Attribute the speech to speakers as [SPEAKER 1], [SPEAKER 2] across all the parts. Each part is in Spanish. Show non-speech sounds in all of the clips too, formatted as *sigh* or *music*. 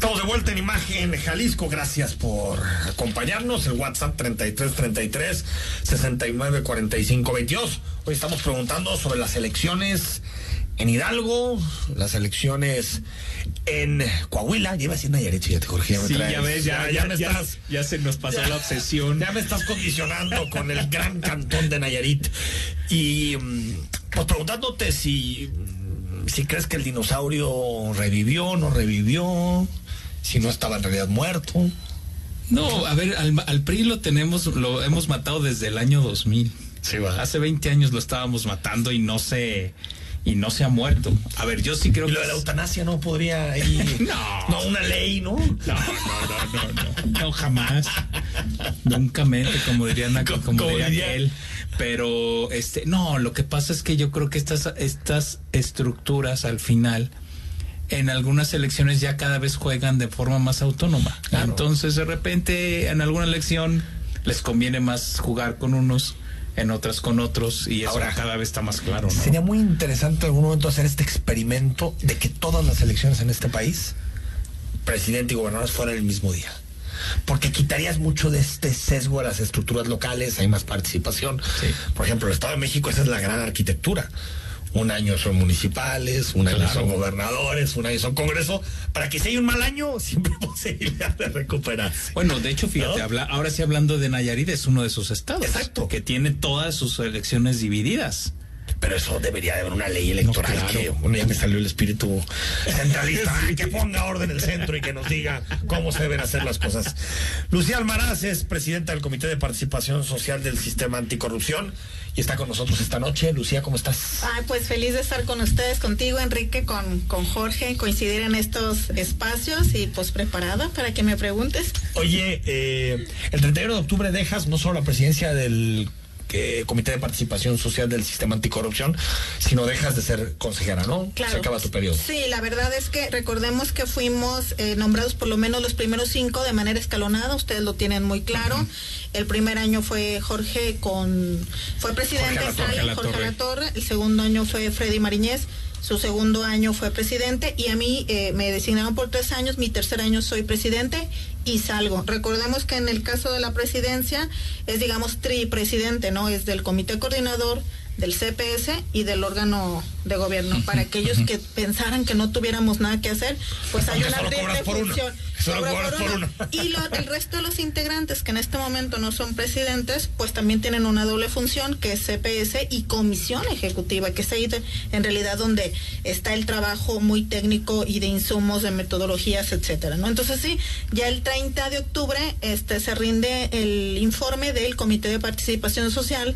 [SPEAKER 1] Estamos de vuelta en Imagen Jalisco. Gracias por acompañarnos. El WhatsApp 3333 69 45 22. Hoy estamos preguntando sobre las elecciones en Hidalgo, las elecciones en Coahuila. Lleva siendo Nayarit, ya te Jorge. Ya me
[SPEAKER 2] Sí,
[SPEAKER 1] traes.
[SPEAKER 2] ya ves, ya, ya,
[SPEAKER 1] me
[SPEAKER 2] ya-
[SPEAKER 1] estás.
[SPEAKER 2] ya se nos pasó
[SPEAKER 1] Ya.
[SPEAKER 2] la obsesión.
[SPEAKER 1] Ya me estás condicionando con el gran cantón de Nayarit. Y mm, pues preguntándote si, si crees que el dinosaurio revivió, no revivió, si no estaba en realidad muerto.
[SPEAKER 2] No, a ver, al, al PRI lo tenemos, lo hemos matado desde el año 2000.
[SPEAKER 1] Sí, va.
[SPEAKER 2] Hace 20 años lo estábamos matando y no se y no se ha muerto. A ver, yo sí creo
[SPEAKER 1] Y
[SPEAKER 2] que
[SPEAKER 1] lo de la eutanasia no podría ahí. *laughs*
[SPEAKER 2] No.
[SPEAKER 1] No, una ley, ¿no?
[SPEAKER 2] no, no, no, no, no, no, jamás. Nunca mente, como diría
[SPEAKER 1] Co-
[SPEAKER 2] como,
[SPEAKER 1] como
[SPEAKER 2] diría
[SPEAKER 1] diría-
[SPEAKER 2] aquel. Pero este, no, lo que pasa es que yo creo que estas, estas estructuras al final en algunas elecciones ya cada vez juegan de forma más autónoma.
[SPEAKER 1] Claro.
[SPEAKER 2] Entonces, de repente, en alguna elección les conviene más jugar con unos, en otras con otros, y eso
[SPEAKER 1] Ahora,
[SPEAKER 2] cada vez está más claro, ¿no?
[SPEAKER 1] Sería muy interesante en algún momento hacer este experimento de que todas las elecciones en este país, presidente y gobernadores, fueran el mismo día. Porque quitarías mucho de este sesgo a las estructuras locales, hay más participación.
[SPEAKER 2] Sí.
[SPEAKER 1] Por ejemplo, el Estado de México, esa es la gran arquitectura. Un año son municipales, un año
[SPEAKER 2] Claro.
[SPEAKER 1] son gobernadores, un año son congreso. Para que si hay un mal año, *laughs* siempre hay posibilidad de recuperarse.
[SPEAKER 2] Bueno, de hecho, fíjate,
[SPEAKER 1] ¿No?
[SPEAKER 2] habla, ahora sí hablando de Nayarit, es uno de esos estados.
[SPEAKER 1] Exacto.
[SPEAKER 2] Que tiene todas sus elecciones divididas.
[SPEAKER 1] Pero eso debería de haber una ley electoral
[SPEAKER 2] No, claro.
[SPEAKER 1] que, bueno, ya me salió el espíritu centralista, que ponga orden el centro y que nos diga cómo se deben hacer las cosas. Lucía Almaraz es presidenta del Comité de Participación Social del Sistema Anticorrupción y está con nosotros esta noche. Lucía, ¿cómo estás?
[SPEAKER 3] Ay, pues feliz de estar con ustedes, contigo, Enrique, con, con Jorge, coincidir en estos espacios y pues preparada para que me preguntes.
[SPEAKER 1] Oye, eh, el 31 de octubre dejas no solo la presidencia del Comité de Participación Social del Sistema Anticorrupción, sino dejas de ser consejera, ¿no?
[SPEAKER 3] Claro.
[SPEAKER 1] Se acaba tu periodo.
[SPEAKER 3] Sí, la verdad es que recordemos que fuimos eh, nombrados por lo menos los primeros cinco de manera escalonada, ustedes lo tienen muy claro. El primer año fue Jorge con fue presidente
[SPEAKER 1] Jorge
[SPEAKER 2] Alatorre.
[SPEAKER 3] Jorge Alatorre, el segundo año fue Freddy Mariñez, su segundo año fue presidente y a mí eh, me designaron por tres años, mi tercer año soy presidente y salgo. Recordemos que en el caso de la presidencia es digamos tripresidente, ¿no? Es del comité coordinador, del CPS y del órgano de gobierno. Para aquellos que pensaran que no tuviéramos nada que hacer, pues hay una triple función. Y lo- el resto de los integrantes que en este momento no son presidentes, pues también tienen una doble función que es CPS y comisión ejecutiva, que es ahí de- en realidad donde está el trabajo muy técnico y de insumos, de metodologías, etcétera, ¿no? Entonces sí, ya el 30 de octubre este se rinde el informe del Comité de Participación Social.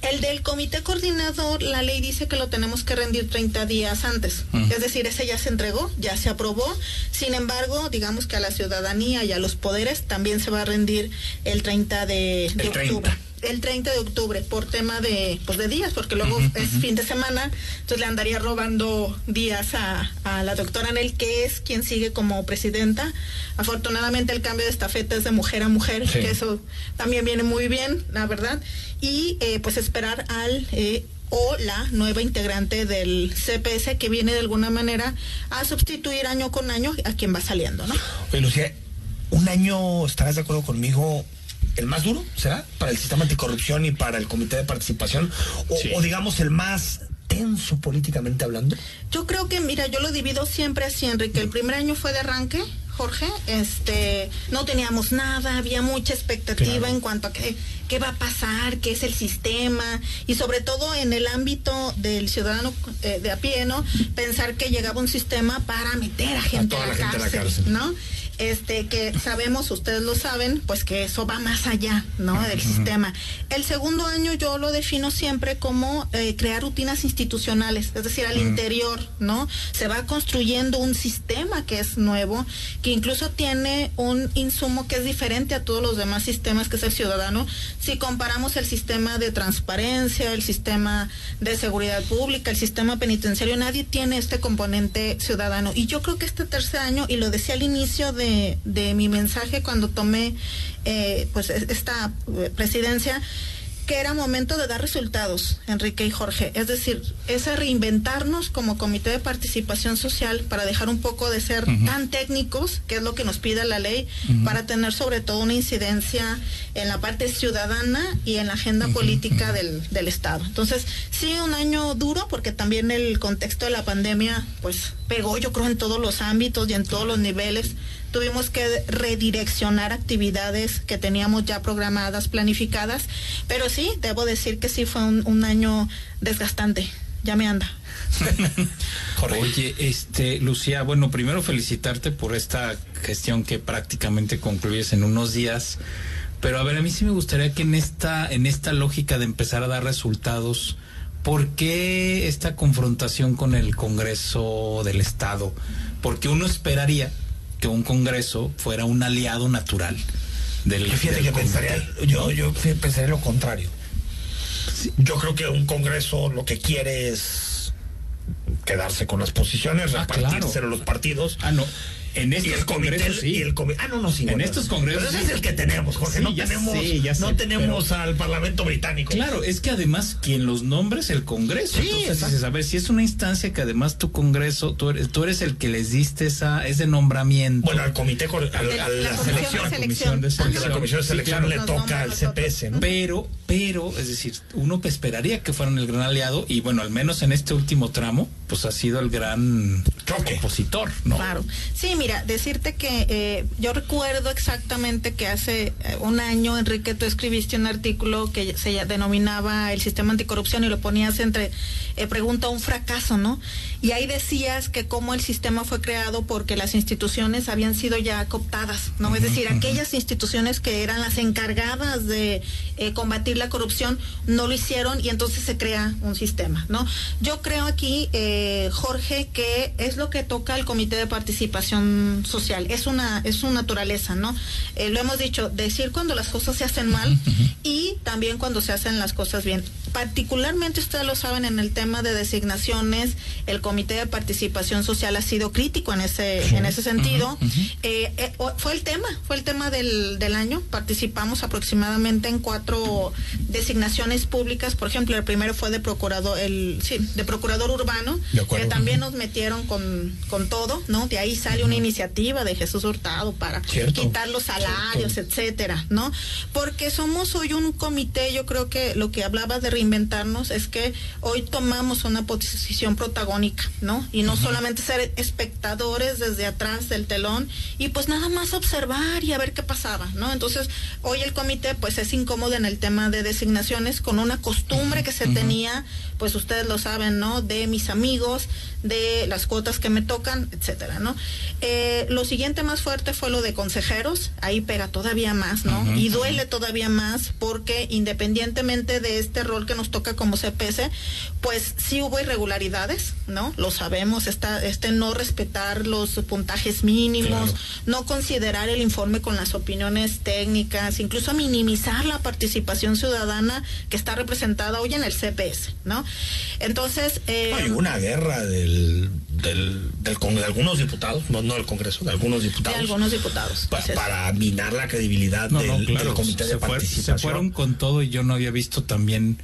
[SPEAKER 3] El del Comité Coordinador, la ley dice que lo tenemos que rendir 30 días antes.
[SPEAKER 2] Mm.
[SPEAKER 3] Es decir, ese ya se entregó, ya se aprobó. Sin embargo, digamos que a la ciudadanía y a los poderes también se va a rendir el 30 de, de
[SPEAKER 1] El 30.
[SPEAKER 3] El 30 de octubre por tema de pues de días, porque luego es fin de semana, entonces le andaría robando días a, a la doctora Anel, que es quien sigue como presidenta. Afortunadamente el cambio de estafeta es de mujer a mujer,
[SPEAKER 1] Sí.
[SPEAKER 3] que eso también viene muy bien, la verdad. Y eh, pues esperar al eh, o la nueva integrante del CPS que viene de alguna manera a sustituir año con año a quien va saliendo, ¿no?
[SPEAKER 1] Oye, Lucía, un año, ¿estarás de acuerdo conmigo? ¿El más duro será para el sistema anticorrupción y para el comité de participación? O,
[SPEAKER 2] Sí.
[SPEAKER 1] o digamos el más tenso políticamente hablando.
[SPEAKER 3] Yo creo que, mira, yo lo divido siempre así, Enrique. El primer año fue de arranque, Jorge. Este, no teníamos nada, había mucha expectativa
[SPEAKER 1] Claro.
[SPEAKER 3] en cuanto a qué, qué va a pasar, qué es el sistema y sobre todo en el ámbito del ciudadano eh, de a pie, ¿no? Pensar que llegaba un sistema para meter a gente
[SPEAKER 1] toda
[SPEAKER 3] a la,
[SPEAKER 1] la gente a la
[SPEAKER 3] cárcel,
[SPEAKER 1] cárcel.
[SPEAKER 3] ¿no? Este, que sabemos, ustedes lo saben, pues que eso va más allá, ¿no? Del sistema. El segundo año yo lo defino siempre como eh, crear rutinas institucionales, es decir, al interior, ¿no? Se va construyendo un sistema que es nuevo, que incluso tiene un insumo que es diferente a todos los demás sistemas, que es el ciudadano. Si comparamos el sistema de transparencia, el sistema de seguridad pública, el sistema penitenciario, nadie tiene este componente ciudadano. Y yo creo que este tercer año, y lo decía al inicio de, de mi mensaje cuando tomé eh, pues es- esta eh, presidencia, que era momento de dar resultados, Enrique y Jorge. Es decir, ese reinventarnos como comité de participación social para dejar un poco de ser tan técnicos, que es lo que nos pide la ley, para tener sobre todo una incidencia en la parte ciudadana y en la agenda política del, del Estado. Entonces, sí, un año duro, porque también el contexto de la pandemia, pues pegó, yo creo, en todos los ámbitos y en todos los niveles tuvimos que redireccionar actividades que teníamos ya programadas, planificadas, pero sí, debo decir que sí fue un, año desgastante, ya me anda. *laughs*
[SPEAKER 2] Oye, este, Lucía, bueno, primero felicitarte por esta gestión que prácticamente concluyes en unos días. Pero a ver, a mí sí me gustaría que en esta, en esta lógica de empezar a dar resultados, ¿por qué esta confrontación con el Congreso del Estado? Porque uno esperaría que un Congreso fuera un aliado natural del,
[SPEAKER 1] yo fíjate que pensaría, yo, yo pensaría lo contrario. Yo creo que un Congreso lo que quiere es quedarse con las posiciones, ah, repartirse los partidos.
[SPEAKER 2] Ah, no en estos congresos sí.
[SPEAKER 1] y el ah no no sí
[SPEAKER 2] en estos congresos
[SPEAKER 1] pero ese es el que tenemos Jorge no tenemos no tenemos al Parlamento británico.
[SPEAKER 2] Claro es que además quien los nombra es el Congreso. Sí entonces a ver si es una instancia que además tu Congreso tú eres, tú eres el que les diste esa ese nombramiento.
[SPEAKER 1] Bueno al comité a, la, selección, comisión de selección. La comisión de selección. Le toca al CPS ¿no?
[SPEAKER 2] pero pero es decir uno esperaría que fueran el gran aliado y bueno al menos en este último tramo pues ha sido el gran opositor no
[SPEAKER 3] claro. Sí mira, decirte que eh, yo recuerdo exactamente que hace eh, un año, Enrique, tú escribiste un artículo que se denominaba el sistema anticorrupción y lo ponías entre eh, pregunta un fracaso, ¿no? Y ahí decías que cómo el sistema fue creado porque las instituciones habían sido ya cooptadas, ¿no? Es decir, aquellas instituciones que eran las encargadas de combatir la corrupción no lo hicieron y entonces se crea un sistema, ¿no? Yo creo aquí, Jorge, que es lo que toca el Comité de Participación social, es una, es su naturaleza, ¿no? Eh, lo hemos dicho, decir cuando las cosas se hacen mal y también cuando se hacen las cosas bien. Particularmente ustedes lo saben en el tema de designaciones, el Comité de Participación Social ha sido crítico en ese, en ese sentido. Eh, eh, fue el tema, fue el tema del, del año. Participamos aproximadamente en cuatro designaciones públicas. Por ejemplo, el primero fue de procurador, el, sí, de procurador urbano, que también nos metieron con, con todo, ¿no? De ahí sale una iniciativa de Jesús Hurtado para quitar los salarios, etcétera, ¿no? Porque somos hoy un comité, yo creo que lo que hablaba de reinventarnos es que hoy tomamos una posición protagónica, ¿no? Y no solamente ser espectadores desde atrás del telón y pues nada más observar y a ver qué pasaba, ¿no? Entonces, hoy el comité pues es incómodo en el tema de designaciones con una costumbre que se tenía, pues ustedes lo saben, ¿no? De mis amigos, de las cuotas que me tocan, etcétera, ¿no? Eh, lo siguiente más fuerte fue lo de consejeros, ahí pega todavía más, ¿no? y duele todavía más porque independientemente de este rol que nos toca como CPS, pues sí hubo irregularidades, ¿no? Lo sabemos, está, este no respetar los puntajes mínimos, no considerar el informe con las opiniones técnicas, incluso minimizar la participación ciudadana que está representada hoy en el CPS, ¿no? Entonces...
[SPEAKER 1] Eh, Hay una guerra del, del, del, de algunos diputados, no, no del Congreso, de algunos diputados.
[SPEAKER 3] De algunos diputados.
[SPEAKER 1] para minar la credibilidad del, comité de participación.
[SPEAKER 2] se fueron con todo y yo no había visto también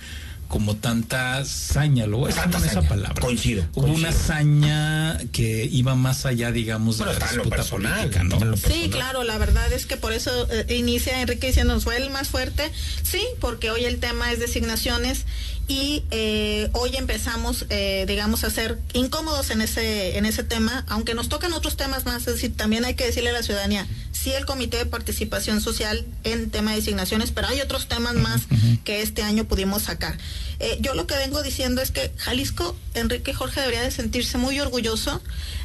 [SPEAKER 2] como tanta saña, luego es esa palabra.
[SPEAKER 1] Coincido.
[SPEAKER 2] Hubo una hazaña que iba más allá, digamos, de la disputa política, ¿no?
[SPEAKER 3] Sí, claro, la verdad es que por eso eh, inicia Enrique diciéndonos fue el más fuerte, sí, porque hoy el tema es designaciones y eh, hoy empezamos, eh, digamos, a ser incómodos en ese, en ese tema, aunque nos tocan otros temas más, es decir, también hay que decirle a la ciudadanía, sí el Comité de Participación Social en tema de designaciones, pero hay otros temas más que este año pudimos sacar. Eh, yo lo que vengo diciendo es que Jalisco, Enrique Jorge debería de sentirse muy orgulloso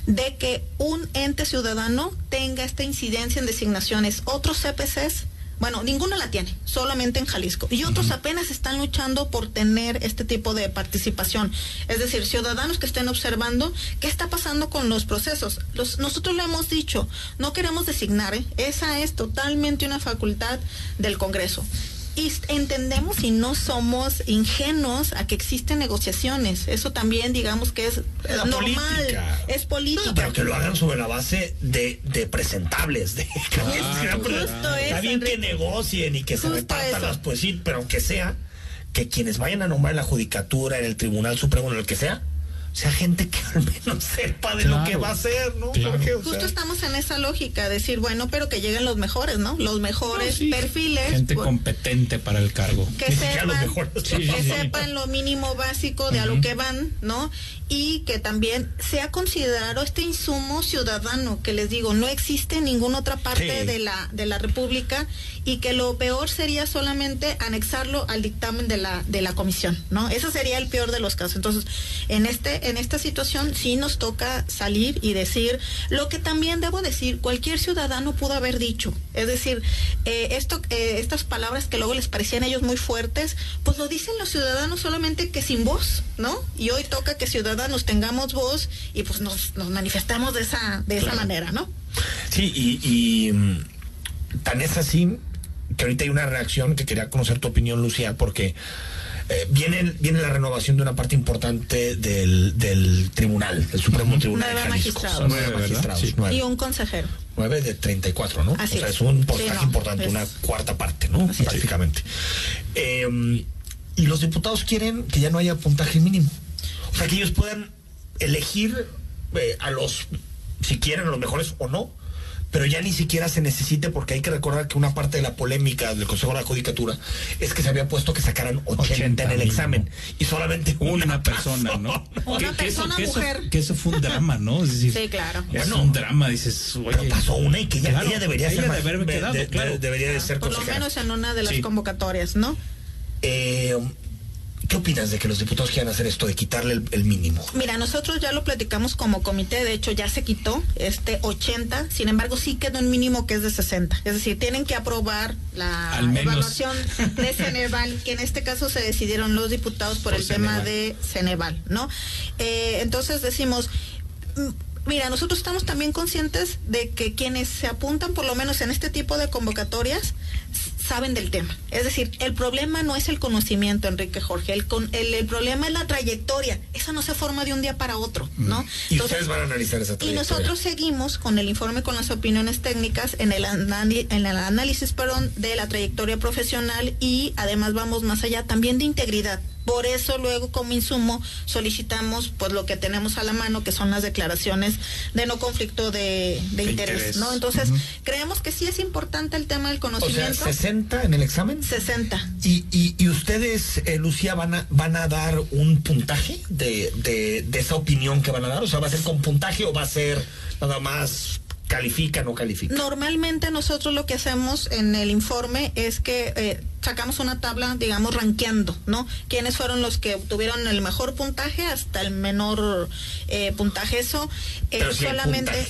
[SPEAKER 3] de que un ente ciudadano tenga esta incidencia en designaciones. Otros CPCs bueno, ninguno la tiene, solamente en Jalisco. Y otros apenas están luchando por tener este tipo de participación. Es decir, ciudadanos que estén observando qué está pasando con los procesos. Los, nosotros lo hemos dicho, no queremos designar, ¿eh? esa es totalmente una facultad del Congreso y entendemos y no somos ingenuos a que existen negociaciones. Eso también, digamos que es normal, es política.
[SPEAKER 1] pero que lo hagan sobre la base de, de presentables, de que, está bien que negocien y que se repartan las, pues sí, pero que sea que quienes vayan a nombrar en la judicatura, en el Tribunal Supremo, en el que sea, sea gente que al menos sepa de lo que va a hacer, ¿no?
[SPEAKER 3] Justo estamos en esa lógica, decir, bueno, pero que lleguen los mejores, ¿no? Los mejores perfiles.
[SPEAKER 2] Gente competente para el cargo.
[SPEAKER 3] Que sepan, que sepan lo mínimo básico de a lo que van, ¿no? y que también sea considerado este insumo ciudadano, que les digo, no existe en ninguna otra parte de, la, de la República y que lo peor sería solamente anexarlo al dictamen de la, de la comisión, ¿no? Eso sería el peor de los casos. Entonces, en, este, en esta situación sí nos toca salir y decir lo que también debo decir, cualquier ciudadano pudo haber dicho. Es decir, eh, esto, eh, estas palabras que luego les parecían a ellos muy fuertes, pues lo dicen los ciudadanos solamente que sin voz, ¿no? Y hoy toca que ciudadanos nos tengamos voz y pues nos, manifestamos de esa, de esa manera, ¿no?
[SPEAKER 1] Sí, y, mm, tan es así que ahorita hay una reacción que quería conocer tu opinión, Lucía, porque eh, viene, viene la renovación de una parte importante del, del tribunal, del Supremo Tribunal.
[SPEAKER 3] Nueve magistrados.
[SPEAKER 1] Nueve magistrados.
[SPEAKER 3] Y un consejero.
[SPEAKER 1] Nueve de 34, ¿no? o sea, es un porcentaje importante, una cuarta parte, ¿no? Prácticamente. Eh, y los diputados quieren que ya no haya puntaje mínimo. O sea, que ellos puedan elegir eh, a los, si quieren, a los mejores o no, pero ya ni siquiera se necesite porque hay que recordar que una parte de la polémica del Consejo de la Judicatura es que se había puesto que sacaran 80, en el examen y solamente
[SPEAKER 2] una, *laughs* persona, ¿no?
[SPEAKER 3] Una persona mujer.
[SPEAKER 2] Que eso, fue un drama, ¿no?
[SPEAKER 3] sí, claro.
[SPEAKER 2] Es un drama, dices, oye.
[SPEAKER 1] Pero pasó una y que ya ella debería ser. debería de ser
[SPEAKER 3] Por lo menos en una de las convocatorias, ¿no?
[SPEAKER 1] Eh, ¿Qué opinas de que los diputados quieran hacer esto de quitarle el, mínimo?
[SPEAKER 3] Mira, nosotros ya lo platicamos como comité, de hecho ya se quitó este 80, sin embargo sí quedó un mínimo que es de 60. Es decir, tienen que aprobar la evaluación de Ceneval, que en este caso se decidieron los diputados por, el tema de Ceneval, ¿no? Eh, entonces decimos Mira, nosotros estamos también conscientes de que quienes se apuntan, por lo menos en este tipo de convocatorias, saben del tema. Es decir, el problema no es el conocimiento, Enrique Jorge, el, el, problema es la trayectoria. Esa no se forma de un día para otro, ¿no?
[SPEAKER 1] Y ustedes van a analizar esa trayectoria.
[SPEAKER 3] Y nosotros seguimos con el informe con las opiniones técnicas en el, en el análisis perdón, de la trayectoria profesional y además vamos más allá también de integridad por eso luego como insumo solicitamos pues lo que tenemos a la mano, que son las declaraciones de no conflicto de, interés, ¿no? Entonces, creemos que sí es importante el tema del conocimiento.
[SPEAKER 1] O sea, 60 en el examen.
[SPEAKER 3] 60.
[SPEAKER 1] ¿Y, y, ustedes, eh, Lucía, van a, van a dar un puntaje de, de, de esa opinión que van a dar? O sea, ¿va a ser con puntaje o va a ser nada más califica, no califica?
[SPEAKER 3] Normalmente nosotros lo que hacemos en el informe es que eh, sacamos una tabla, digamos, ranqueando, ¿no? ¿Quiénes fueron los que obtuvieron el mejor puntaje hasta el menor eh, puntaje? Eso
[SPEAKER 1] eh, solamente...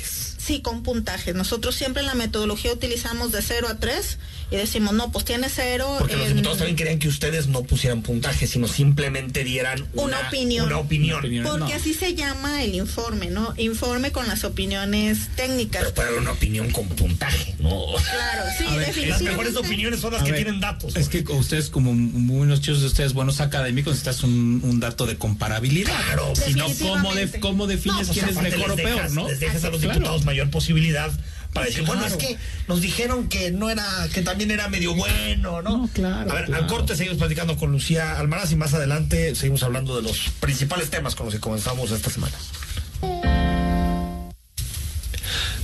[SPEAKER 3] Sí, con puntajes. Nosotros siempre en la metodología utilizamos de 0 a 3 y decimos, no, pues tiene 0.
[SPEAKER 1] Porque los diputados también querían que ustedes no pusieran puntajes, sino simplemente dieran
[SPEAKER 3] una, opinión.
[SPEAKER 1] Una opinión.
[SPEAKER 3] Porque así se llama el informe, ¿no? Informe con las opiniones técnicas.
[SPEAKER 1] Pero para una opinión con puntaje, ¿no?
[SPEAKER 3] Claro, sí, definitivamente.
[SPEAKER 1] Las mejores opiniones son las que tienen datos.
[SPEAKER 2] Es que ustedes, como muchos de ustedes, buenos académicos, necesitas un, un dato de comparabilidad.
[SPEAKER 1] Claro,
[SPEAKER 2] si no, ¿cómo, ¿cómo defines pues quién es mejor o peor, no?
[SPEAKER 1] Les dejas a los diputados mayor posibilidad para decir, bueno, es que nos dijeron que no era, que también era medio bueno, ¿no?
[SPEAKER 2] claro.
[SPEAKER 1] A ver, al corte seguimos platicando con Lucía Almaraz y más adelante seguimos hablando de los principales temas con los que comenzamos esta semana.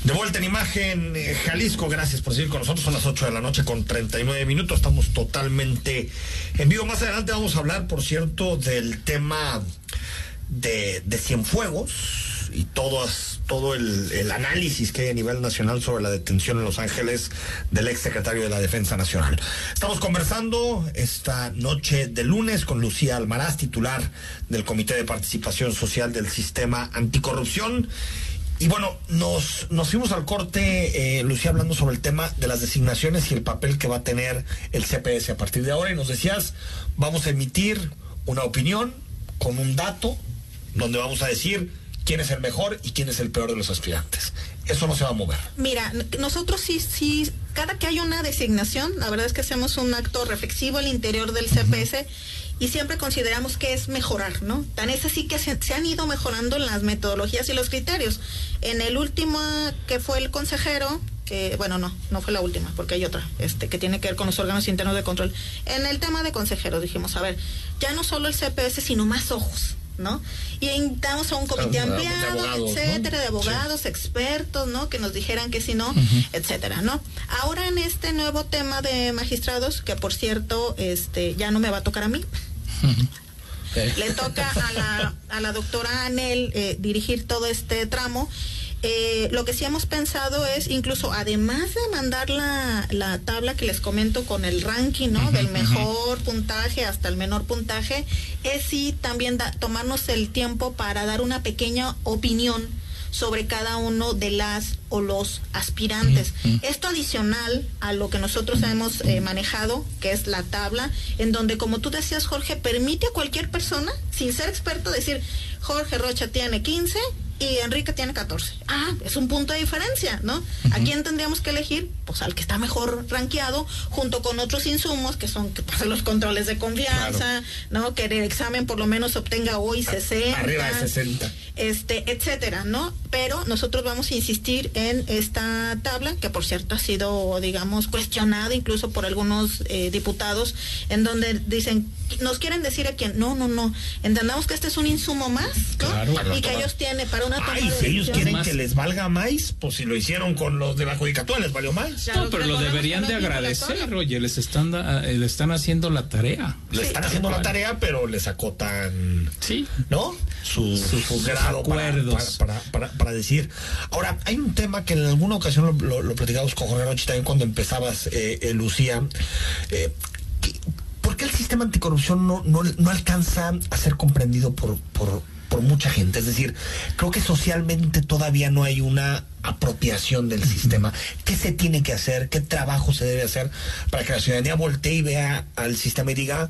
[SPEAKER 1] De vuelta en imagen, eh, Jalisco, gracias por seguir con nosotros. Son las 8 de la noche con 39 minutos. Estamos totalmente en vivo. Más adelante vamos a hablar, por cierto, del tema de, de Cienfuegos y todas todo el, análisis que hay a nivel nacional sobre la detención en Los Ángeles del ex secretario de la Defensa Nacional. Estamos conversando esta noche de lunes con Lucía Almaraz, titular del Comité de Participación Social del Sistema Anticorrupción. Y bueno, nos, nos fuimos al corte, eh, Lucía, hablando sobre el tema de las designaciones y el papel que va a tener el CPS a partir de ahora. Y nos decías, vamos a emitir una opinión con un dato donde vamos a decir quién es el mejor y quién es el peor de los aspirantes. Eso no se va a mover.
[SPEAKER 3] Mira, nosotros sí, sí, cada que hay una designación, la verdad es que hacemos un acto reflexivo al interior del CPS y siempre consideramos que es mejorar, ¿no? Tan es así que se, han ido mejorando las metodologías y los criterios. En el último que fue el consejero, eh, bueno, no, no fue la última, porque hay otra, este, que tiene que ver con los órganos internos de control. En el tema de consejeros dijimos, a ver, ya no solo el CPS, sino más ojos. ¿No? Y invitamos a un comité ampliado, etcétera, de abogados, expertos, ¿no? Que nos dijeran que si no, etcétera, ¿no? Ahora en este nuevo tema de magistrados, que por cierto, este, ya no me va a tocar a mí. Le toca a la, a la doctora Anel eh, dirigir todo este tramo eh, lo que sí hemos pensado es, incluso además de mandar la, la tabla que les comento con el ranking, ¿no? Del mejor puntaje hasta el menor puntaje, es sí también tomarnos el tiempo para dar una pequeña opinión sobre cada uno de las o los aspirantes. Esto adicional a lo que nosotros hemos eh, manejado, que es la tabla, en donde, como tú decías, Jorge, permite a cualquier persona, sin ser experto, decir, Jorge Rocha tiene 15 y Enrique tiene 14. Ah, es un punto de diferencia, ¿no? ¿A quién tendríamos que elegir? Pues al que está mejor rankeado, junto con otros insumos que son que pasen los controles de confianza, ¿no? Que el examen por lo menos obtenga hoy 60.
[SPEAKER 1] Arriba de 60.
[SPEAKER 3] Este, etcétera, ¿no? Pero nosotros vamos a insistir en esta tabla, que por cierto ha sido, digamos, cuestionada incluso por algunos eh, diputados, en donde dicen, nos quieren decir a quién, no, no, no, entendamos que este es un insumo más, ¿no? y que ellos tienen para una
[SPEAKER 1] Ay, si ellos quieren que les valga más, pues si lo hicieron con los de la judicatura les valió más.
[SPEAKER 2] no, pero lo deberían de agradecer, oye, les están, eh, le están haciendo la tarea.
[SPEAKER 1] Le están haciendo la tarea, pero les acotan,
[SPEAKER 2] sí.
[SPEAKER 1] ¿no? Su, su, grado para, para, para, decir. Ahora, hay un tema que en alguna ocasión lo, lo, platicamos con Jorge Rochi también cuando empezabas, eh, eh Lucía. Eh, ¿Por qué el sistema anticorrupción no, no, no alcanza a ser comprendido por, por, por mucha gente. Es decir, creo que socialmente todavía no hay una apropiación del sistema. ¿Qué se tiene que hacer? ¿Qué trabajo se debe hacer para que la ciudadanía voltee y vea al sistema y diga,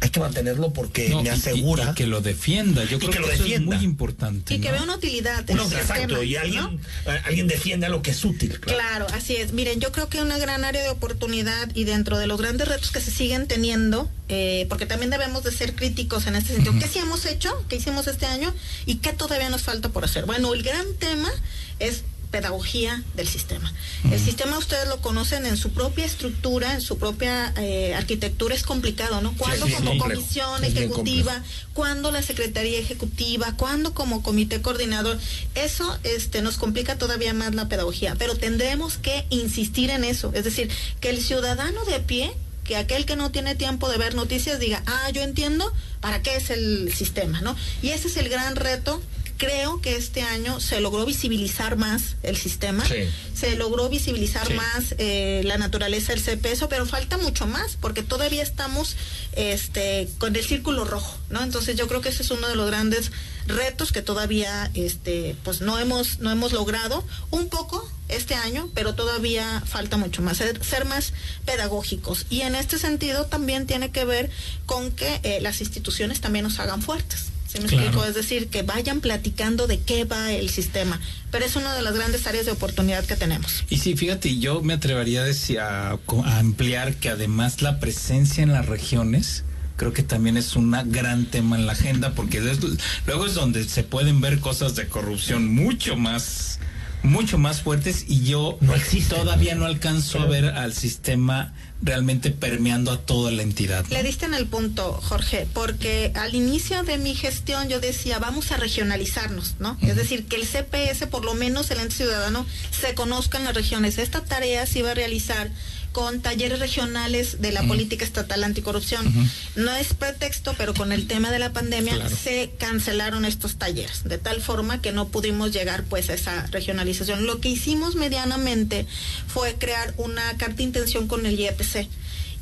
[SPEAKER 1] hay que mantenerlo porque me asegura.
[SPEAKER 2] Y, que lo defienda. Yo creo que, lo eso es muy importante.
[SPEAKER 3] Y que vea una utilidad.
[SPEAKER 1] exacto, y alguien, eh, alguien defienda lo que es útil.
[SPEAKER 3] Claro. así es. Miren, yo creo que una gran área de oportunidad y dentro de los grandes retos que se siguen teniendo, eh, porque también debemos de ser críticos en este sentido. ¿Qué sí hemos hecho? ¿Qué hicimos este año? ¿Y qué todavía nos falta por hacer? Bueno, el gran tema es pedagogía del sistema. El sistema ustedes lo conocen en su propia estructura, en su propia eh, arquitectura, es complicado, ¿no? ¿Cuándo como comisión ejecutiva? ¿Cuándo la Secretaría Ejecutiva? ¿Cuándo como comité coordinador? Eso este, nos complica todavía más la pedagogía, pero tendremos que insistir en eso, es decir, que el ciudadano de pie que aquel que no tiene tiempo de ver noticias diga, ah, yo entiendo para qué es el sistema, ¿no? Y ese es el gran reto creo que este año se logró visibilizar más el sistema, se logró visibilizar más eh, la naturaleza del CPS, pero falta mucho más porque todavía estamos este, con el círculo rojo, ¿no? Entonces yo creo que ese es uno de los grandes retos que todavía este, pues no hemos, no hemos logrado un poco este año, pero todavía falta mucho más, ser, más pedagógicos. Y en este sentido también tiene que ver con que eh, las instituciones también nos hagan fuertes. Es decir, que vayan platicando de qué va el sistema. Pero es una de las grandes áreas de oportunidad que tenemos.
[SPEAKER 2] Y sí, fíjate, yo me atrevería a, decir, a, ampliar que además la presencia en las regiones creo que también es un gran tema en la agenda porque luego es donde se pueden ver cosas de corrupción mucho más mucho más fuertes y yo no todavía no alcanzo a ver al sistema realmente permeando a toda la entidad.
[SPEAKER 3] Le diste en el punto, Jorge, porque al inicio de mi gestión yo decía, vamos a regionalizarnos, ¿no? Es decir, que el CPS, por lo menos el ente ciudadano, se conozca en las regiones. Esta tarea se iba a realizar con talleres regionales de la política estatal anticorrupción. No es pretexto, pero con el tema de la pandemia se cancelaron estos talleres, de tal forma que no pudimos llegar pues a esa regionalización. Lo que hicimos medianamente fue crear una carta de intención con el IEPC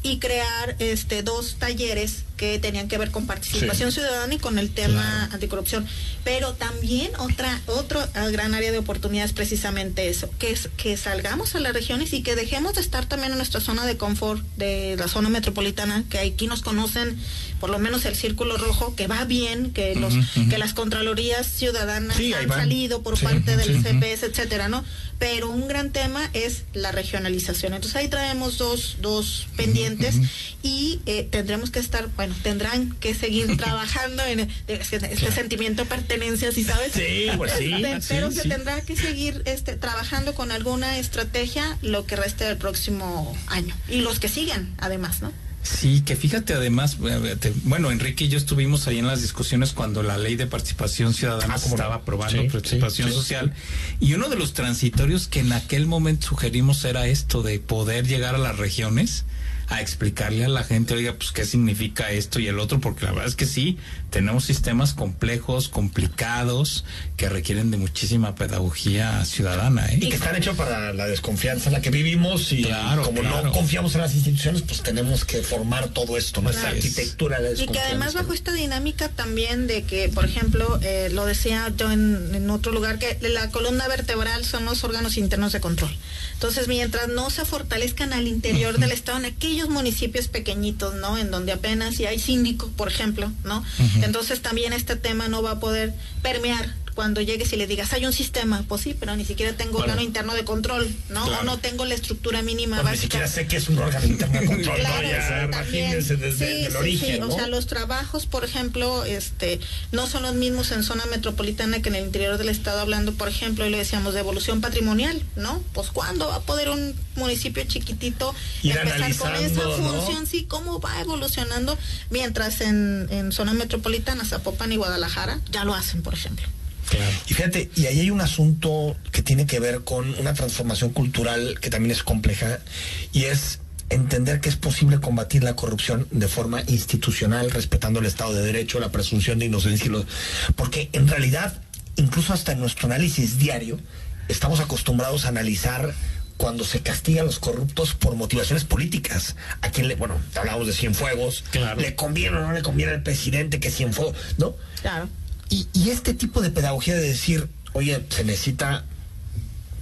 [SPEAKER 3] y crear este dos talleres que tenían que ver con participación ciudadana y con el tema anticorrupción. Pero también otra otro gran área de oportunidad es precisamente eso, que es que salgamos a las regiones y que dejemos de estar también en nuestra zona de confort de la zona metropolitana, que aquí nos conocen por lo menos el círculo rojo, que va bien, que los que las contralorías ciudadanas han salido por parte del CPS, etcétera, ¿no? Pero un gran tema es la regionalización. Entonces ahí traemos dos dos pendientes y eh, tendremos que estar bueno, tendrán que seguir *laughs* trabajando en este sentimiento de pertenencia, ¿sí sabes?
[SPEAKER 1] Sí, pues sí.
[SPEAKER 3] pero se tendrá que seguir este, trabajando con alguna estrategia lo que reste del próximo año y los que sigan, además, ¿no?
[SPEAKER 2] Sí, que fíjate además, bueno, Enrique y yo estuvimos ahí en las discusiones cuando la ley de participación ciudadana ah, estaba aprobando participación social y uno de los transitorios que en aquel momento sugerimos era esto de poder llegar a las regiones a explicarle a la gente, oiga, pues qué significa esto y el otro, porque la verdad es que sí, tenemos sistemas complejos, complicados, que requieren de muchísima pedagogía ciudadana. ¿eh?
[SPEAKER 1] Y que están hechos para la desconfianza en la que vivimos y como no confiamos en las instituciones, pues tenemos que formar todo esto, nuestra arquitectura de
[SPEAKER 3] Y que además bajo esta dinámica también de que, por ejemplo, eh, lo decía yo en, en otro lugar, que la columna vertebral son los órganos internos de control. Entonces, mientras no se fortalezcan al interior del Estado, en aquellos municipios pequeñitos, ¿no? En donde apenas si hay síndico, por ejemplo, ¿no? Entonces también este tema no va a poder permear cuando llegues y le digas, hay un sistema, pues sí, pero ni siquiera tengo órgano interno de control, ¿no? O no tengo la estructura mínima
[SPEAKER 1] básica. Ni siquiera sé que es un órgano interno de control,
[SPEAKER 3] claro, imagínense desde el origen, O sea, los trabajos, por ejemplo, este, no son los mismos en zona metropolitana que en el interior del estado, hablando, por ejemplo, y le decíamos de evolución patrimonial, ¿no? Pues ¿cuándo va a poder un municipio chiquitito empezar con esa función? Sí, ¿cómo va evolucionando? Mientras en, en zona metropolitana, Zapopan y Guadalajara, ya lo hacen, por ejemplo.
[SPEAKER 1] Y fíjate, y ahí hay un asunto que tiene que ver con una transformación cultural que también es compleja y es entender que es posible combatir la corrupción de forma institucional, respetando el Estado de Derecho, la presunción de inocencia, porque en realidad, incluso hasta en nuestro análisis diario, estamos acostumbrados a analizar cuando se castiga a los corruptos por motivaciones políticas. A quien le, bueno, hablamos de Cienfuegos, le conviene o no le conviene al presidente que Cienfuegos, ¿no?
[SPEAKER 3] Claro.
[SPEAKER 1] Y, este tipo de pedagogía de decir, oye, se necesita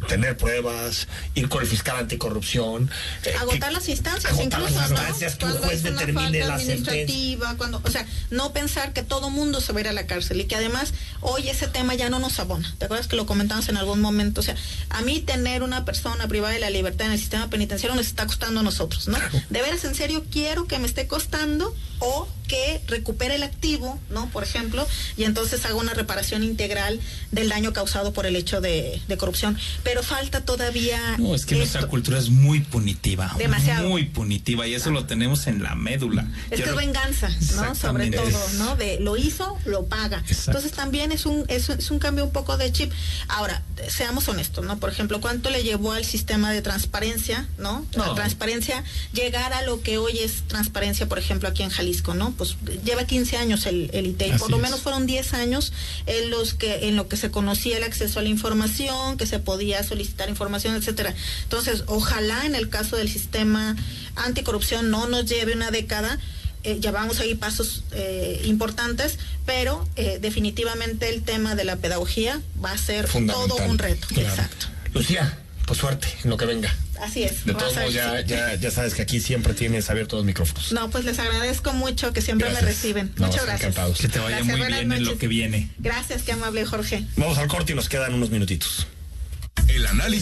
[SPEAKER 1] tener pruebas, ir con el fiscal anticorrupción.
[SPEAKER 3] Eh, agotar las instancias, incluso, las
[SPEAKER 1] instancias, ¿no? juez determine la
[SPEAKER 3] administrativa, cuando, o sea, no pensar que todo mundo se va a ir a la cárcel y que además hoy ese tema ya no nos abona. ¿Te acuerdas que lo comentamos en algún momento? O sea, a mí tener una persona privada de la libertad en el sistema penitenciario nos está costando a nosotros, ¿no? De veras, en serio, quiero que me esté costando o que recupere el activo, ¿no? Por ejemplo, y entonces haga una reparación integral del daño causado por el hecho de, corrupción. Pero falta todavía.
[SPEAKER 2] No, es que nuestra cultura es muy punitiva.
[SPEAKER 3] Demasiado.
[SPEAKER 2] Muy punitiva, y eso lo tenemos en la médula.
[SPEAKER 3] Es que es venganza, ¿no? Sobre todo, ¿no? De lo hizo, lo paga. Entonces también es un, es, es un cambio un poco de chip. Ahora, seamos honestos, ¿no? Por ejemplo, ¿cuánto le llevó al sistema de transparencia, ¿no? La transparencia llegar a lo que hoy es transparencia, por ejemplo, aquí en Jalisco, ¿no? pues lleva 15 años el, el ITEI, por lo menos fueron 10 años en los que en lo que se conocía el acceso a la información, que se podía solicitar información, etcétera. Entonces, ojalá en el caso del sistema anticorrupción no nos lleve una década. Eh, ya vamos ahí pasos eh, importantes, pero eh, definitivamente el tema de la pedagogía va a ser todo un reto. Exacto.
[SPEAKER 1] Lucía, pues suerte en lo que venga.
[SPEAKER 3] Así es.
[SPEAKER 1] De todos modos, ya, ya, ya, sabes que aquí siempre tienes abiertos los micrófonos.
[SPEAKER 3] No, pues les agradezco mucho que siempre me reciben. Muchas gracias.
[SPEAKER 2] Encantados. Que te vaya muy bien en lo que viene.
[SPEAKER 3] Gracias, qué amable, Jorge.
[SPEAKER 1] Vamos al corte y nos quedan unos minutitos.
[SPEAKER 4] El análisis